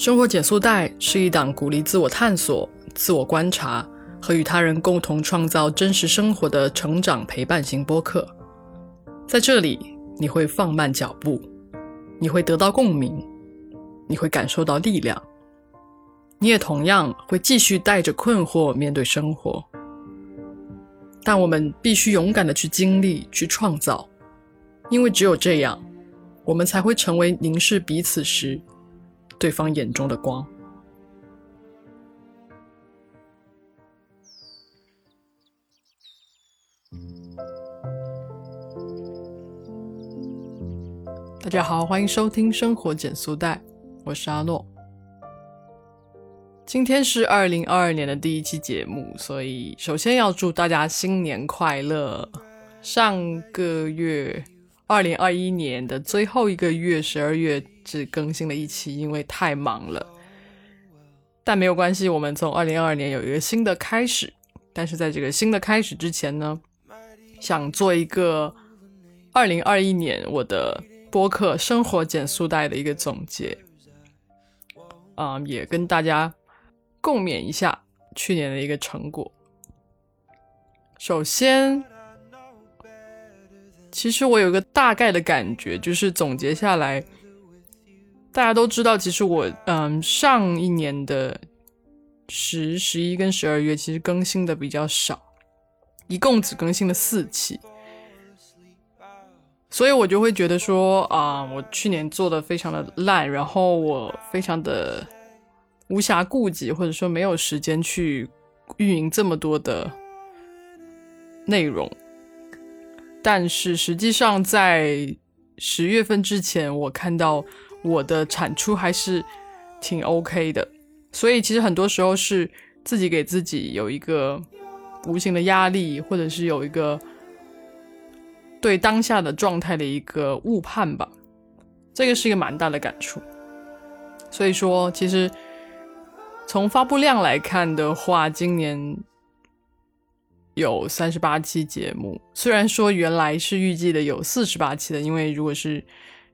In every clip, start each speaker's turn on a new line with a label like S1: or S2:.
S1: 生活减速带是一档鼓励自我探索、自我观察和与他人共同创造真实生活的成长陪伴型播客。在这里，你会放慢脚步，你会得到共鸣，你会感受到力量，你也同样会继续带着困惑面对生活。但我们必须勇敢的去经历、去创造，因为只有这样，我们才会成为凝视彼此时。对方眼中的光。大家好，欢迎收听《生活减速带》，我是阿诺。今天是二零二二年的第一期节目，所以首先要祝大家新年快乐。上个月。二零二一年的最后一个月，十二月只更新了一期，因为太忙了。但没有关系，我们从二零二二年有一个新的开始。但是在这个新的开始之前呢，想做一个二零二一年我的播客生活减速带的一个总结，啊，也跟大家共勉一下去年的一个成果。首先。其实我有个大概的感觉，就是总结下来，大家都知道，其实我嗯上一年的十、十一跟十二月其实更新的比较少，一共只更新了四期，所以我就会觉得说啊，我去年做的非常的烂，然后我非常的无暇顾及，或者说没有时间去运营这么多的内容。但是实际上，在十月份之前，我看到我的产出还是挺 OK 的。所以其实很多时候是自己给自己有一个无形的压力，或者是有一个对当下的状态的一个误判吧。这个是一个蛮大的感触。所以说，其实从发布量来看的话，今年。有三十八期节目，虽然说原来是预计的有四十八期的，因为如果是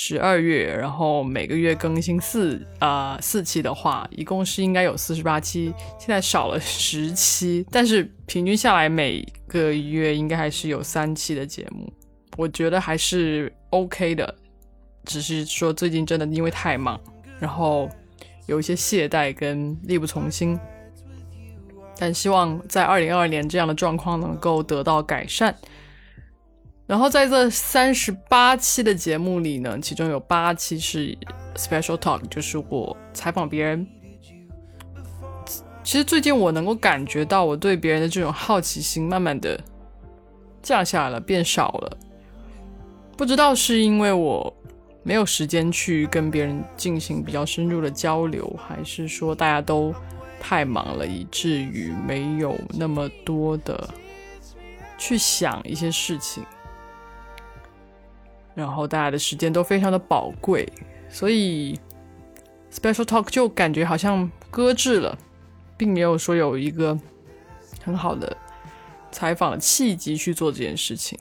S1: 十二月，然后每个月更新四啊四期的话，一共是应该有四十八期，现在少了十期，但是平均下来每个月应该还是有三期的节目，我觉得还是 OK 的，只是说最近真的因为太忙，然后有一些懈怠跟力不从心。但希望在二零二二年这样的状况能够得到改善。然后在这三十八期的节目里呢，其中有八期是 special talk，就是我采访别人。其实最近我能够感觉到我对别人的这种好奇心慢慢的降下来了，变少了。不知道是因为我没有时间去跟别人进行比较深入的交流，还是说大家都。太忙了，以至于没有那么多的去想一些事情，然后大家的时间都非常的宝贵，所以 special talk 就感觉好像搁置了，并没有说有一个很好的采访契机去做这件事情，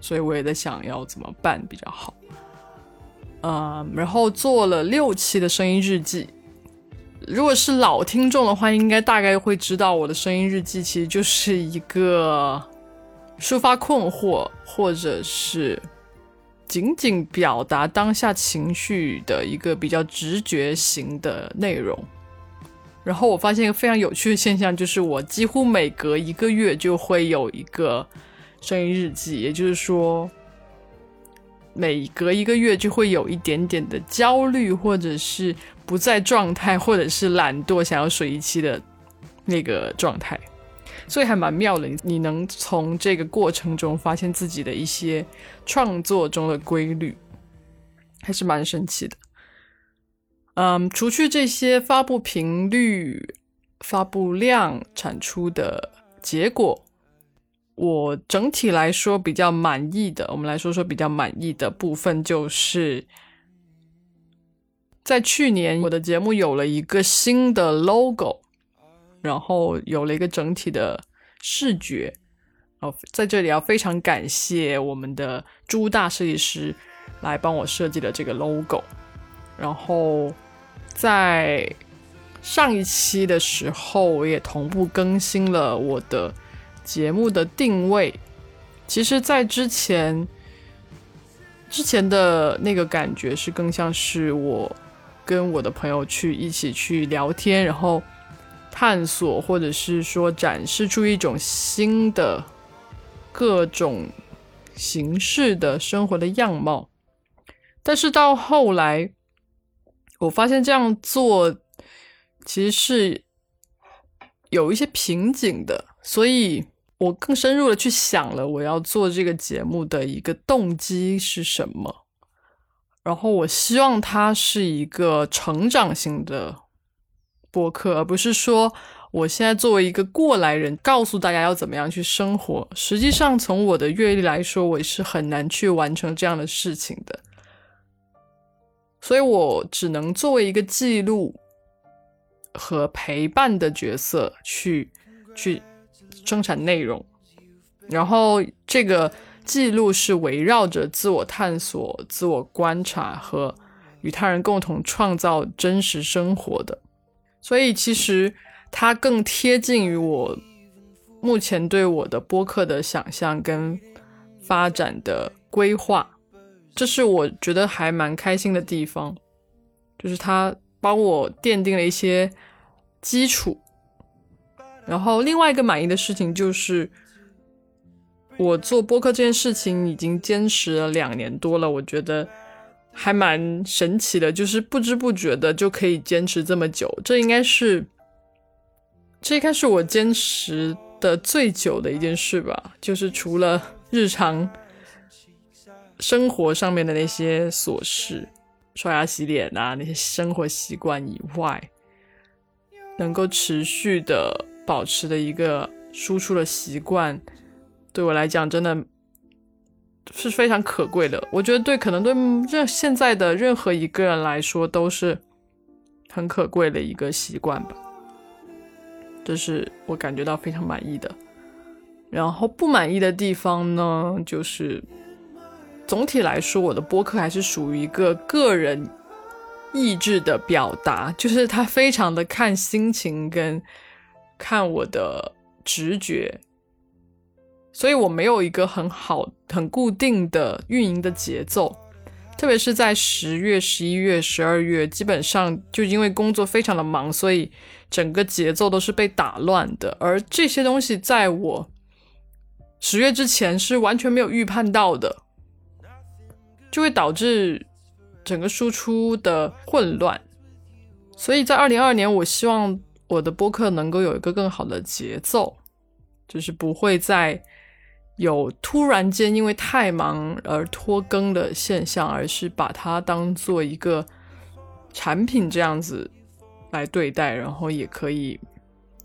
S1: 所以我也在想要怎么办比较好。嗯，然后做了六期的声音日记。如果是老听众的话，应该大概会知道我的声音日记其实就是一个抒发困惑，或者是仅仅表达当下情绪的一个比较直觉型的内容。然后我发现一个非常有趣的现象，就是我几乎每隔一个月就会有一个声音日记，也就是说，每隔一个月就会有一点点的焦虑，或者是。不在状态，或者是懒惰，想要水一期的那个状态，所以还蛮妙的。你能从这个过程中发现自己的一些创作中的规律，还是蛮神奇的。嗯，除去这些发布频率、发布量、产出的结果，我整体来说比较满意的，我们来说说比较满意的部分就是。在去年，我的节目有了一个新的 logo，然后有了一个整体的视觉。哦，在这里要非常感谢我们的朱大设计师来帮我设计的这个 logo。然后在上一期的时候，我也同步更新了我的节目的定位。其实，在之前之前的那个感觉是更像是我跟我的朋友去一起去聊天，然后探索，或者是说展示出一种新的各种形式的生活的样貌。但是到后来，我发现这样做其实是有一些瓶颈的，所以我更深入的去想了我要做这个节目的一个动机是什么。然后我希望它是一个成长型的播客，而不是说我现在作为一个过来人，告诉大家要怎么样去生活。实际上，从我的阅历来说，我是很难去完成这样的事情的。所以我只能作为一个记录和陪伴的角色去去生产内容，然后这个记录是围绕着自我探索、自我观察和与他人共同创造真实生活的。所以其实它更贴近于我目前对我的播客的想象跟发展的规划。这是我觉得还蛮开心的地方，就是它帮我奠定了一些基础。然后另外一个满意的事情就是，我做播客这件事情已经坚持了两年多了，我觉得还蛮神奇的，就是不知不觉的就可以坚持这么久。这应该是，这应该是我坚持的最久的一件事吧，就是除了日常。生活上面的那些琐事，刷牙洗脸啊，那些生活习惯以外，能够持续的保持的一个输出的习惯，对我来讲真的是非常可贵的。我觉得对，可能对任现在的任何一个人来说都是很可贵的一个习惯吧。这是我感觉到非常满意的。然后不满意的地方呢，就是。总体来说，我的播客还是属于一个个人意志的表达，就是它非常的看心情跟看我的直觉，所以我没有一个很好、很固定的运营的节奏。特别是在十月、十一月、十二月，基本上就因为工作非常的忙，所以整个节奏都是被打乱的。而这些东西在我十月之前是完全没有预判到的。就会导致整个输出的混乱，所以在二零二二年，我希望我的播客能够有一个更好的节奏，就是不会再有突然间因为太忙而拖更的现象，而是把它当做一个产品这样子来对待，然后也可以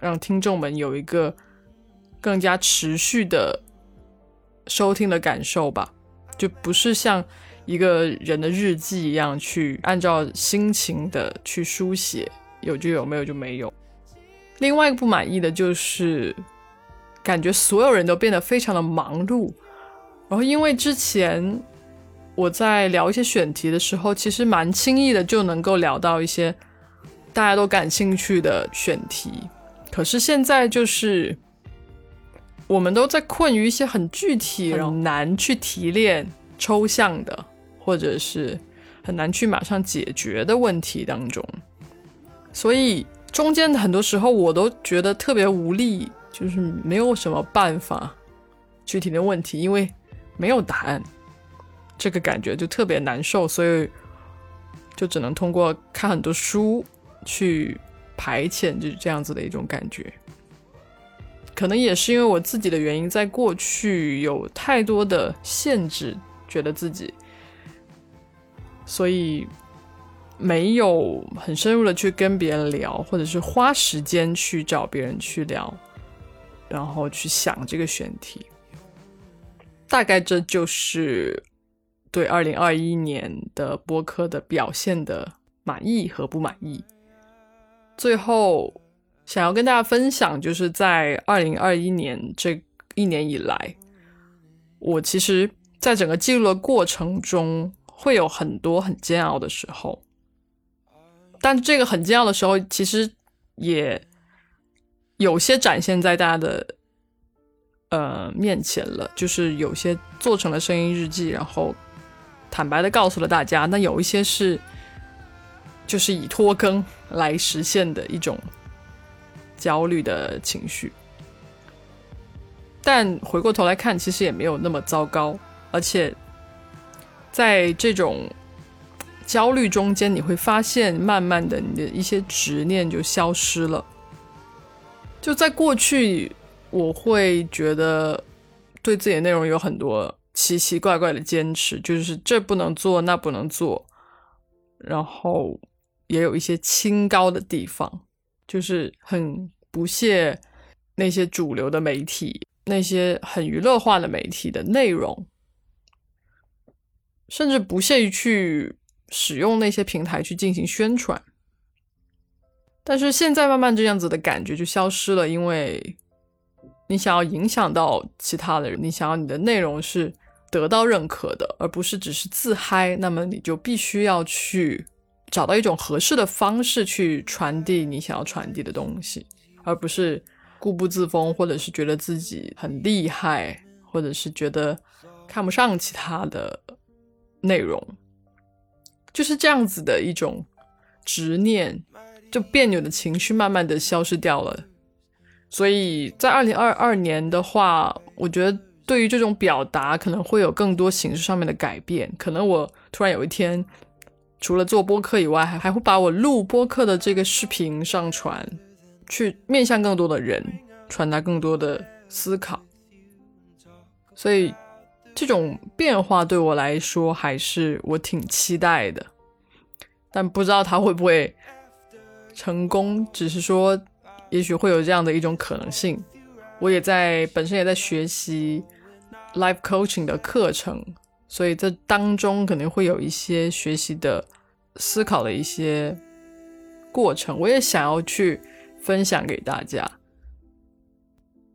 S1: 让听众们有一个更加持续的收听的感受吧，就不是像。一个人的日记一样，去按照心情的去书写，有就有，没有就没有。另外一个不满意的就是，感觉所有人都变得非常的忙碌。然后因为之前我在聊一些选题的时候，其实蛮轻易的就能够聊到一些大家都感兴趣的选题。可是现在就是我们都在困于一些很具体、很难去提炼、抽象的。或者是很难去马上解决的问题当中，所以中间很多时候我都觉得特别无力，就是没有什么办法具体的问题，因为没有答案，这个感觉就特别难受，所以就只能通过看很多书去排遣，就是这样子的一种感觉。可能也是因为我自己的原因，在过去有太多的限制，觉得自己。所以没有很深入的去跟别人聊，或者是花时间去找别人去聊，然后去想这个选题。大概这就是对二零二一年的播客的表现的满意和不满意。最后想要跟大家分享，就是在二零二一年这一年以来，我其实在整个记录的过程中。会有很多很煎熬的时候，但这个很煎熬的时候，其实也有些展现在大家的呃面前了，就是有些做成了声音日记，然后坦白的告诉了大家。那有一些是就是以拖更来实现的一种焦虑的情绪，但回过头来看，其实也没有那么糟糕，而且在这种。焦虑中间，你会发现，慢慢的，你的一些执念就消失了。就在过去，我会觉得对自己的内容有很多奇奇怪怪的坚持，就是这不能做，那不能做，然后也有一些清高的地方，就是很不屑那些主流的媒体，那些很娱乐化的媒体的内容，甚至不屑于去。使用那些平台去进行宣传，但是现在慢慢这样子的感觉就消失了，因为你想要影响到其他的人，你想要你的内容是得到认可的，而不是只是自嗨，那么你就必须要去找到一种合适的方式去传递你想要传递的东西，而不是固步自封，或者是觉得自己很厉害，或者是觉得看不上其他的内容。就是这样子的一种执念，就别扭的情绪慢慢的消失掉了。所以在二零二二年的话，我觉得对于这种表达可能会有更多形式上面的改变。可能我突然有一天，除了做播客以外，还还会把我录播客的这个视频上传，去面向更多的人，传达更多的思考。所以。这种变化对我来说还是我挺期待的，但不知道他会不会成功。只是说，也许会有这样的一种可能性。我也在本身也在学习 life coaching 的课程，所以这当中肯定会有一些学习的思考的一些过程，我也想要去分享给大家。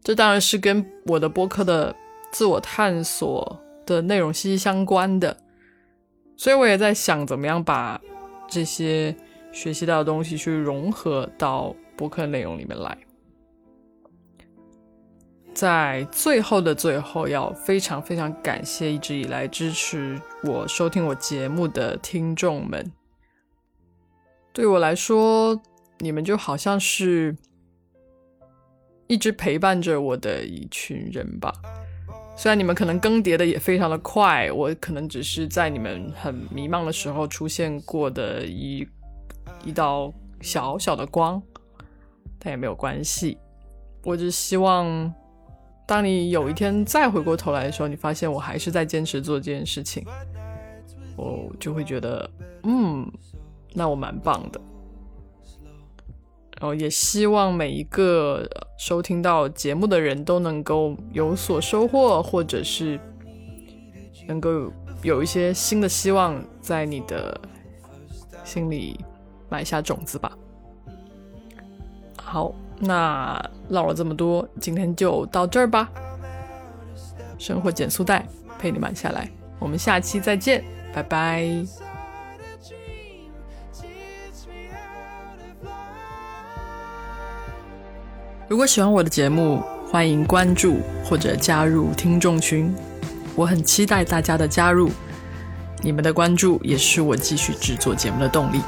S1: 这当然是跟我的播客的。自我探索的内容息息相关的，所以我也在想，怎么样把这些学习到的东西去融合到播客内容里面来。在最后的最后，要非常非常感谢一直以来支持我、收听我节目的听众们。对我来说，你们就好像是一直陪伴着我的一群人吧。虽然你们可能更迭的也非常的快，我可能只是在你们很迷茫的时候出现过的一一道小小的光，但也没有关系。我只希望，当你有一天再回过头来的时候，你发现我还是在坚持做这件事情，我就会觉得，嗯，那我蛮棒的。然后也希望每一个收听到节目的人都能够有所收获，或者是能够有一些新的希望在你的心里埋下种子吧。好，那唠了这么多，今天就到这儿吧。生活减速带陪你慢下来，我们下期再见，拜拜。如果喜欢我的节目，欢迎关注或者加入听众群，我很期待大家的加入，你们的关注也是我继续制作节目的动力。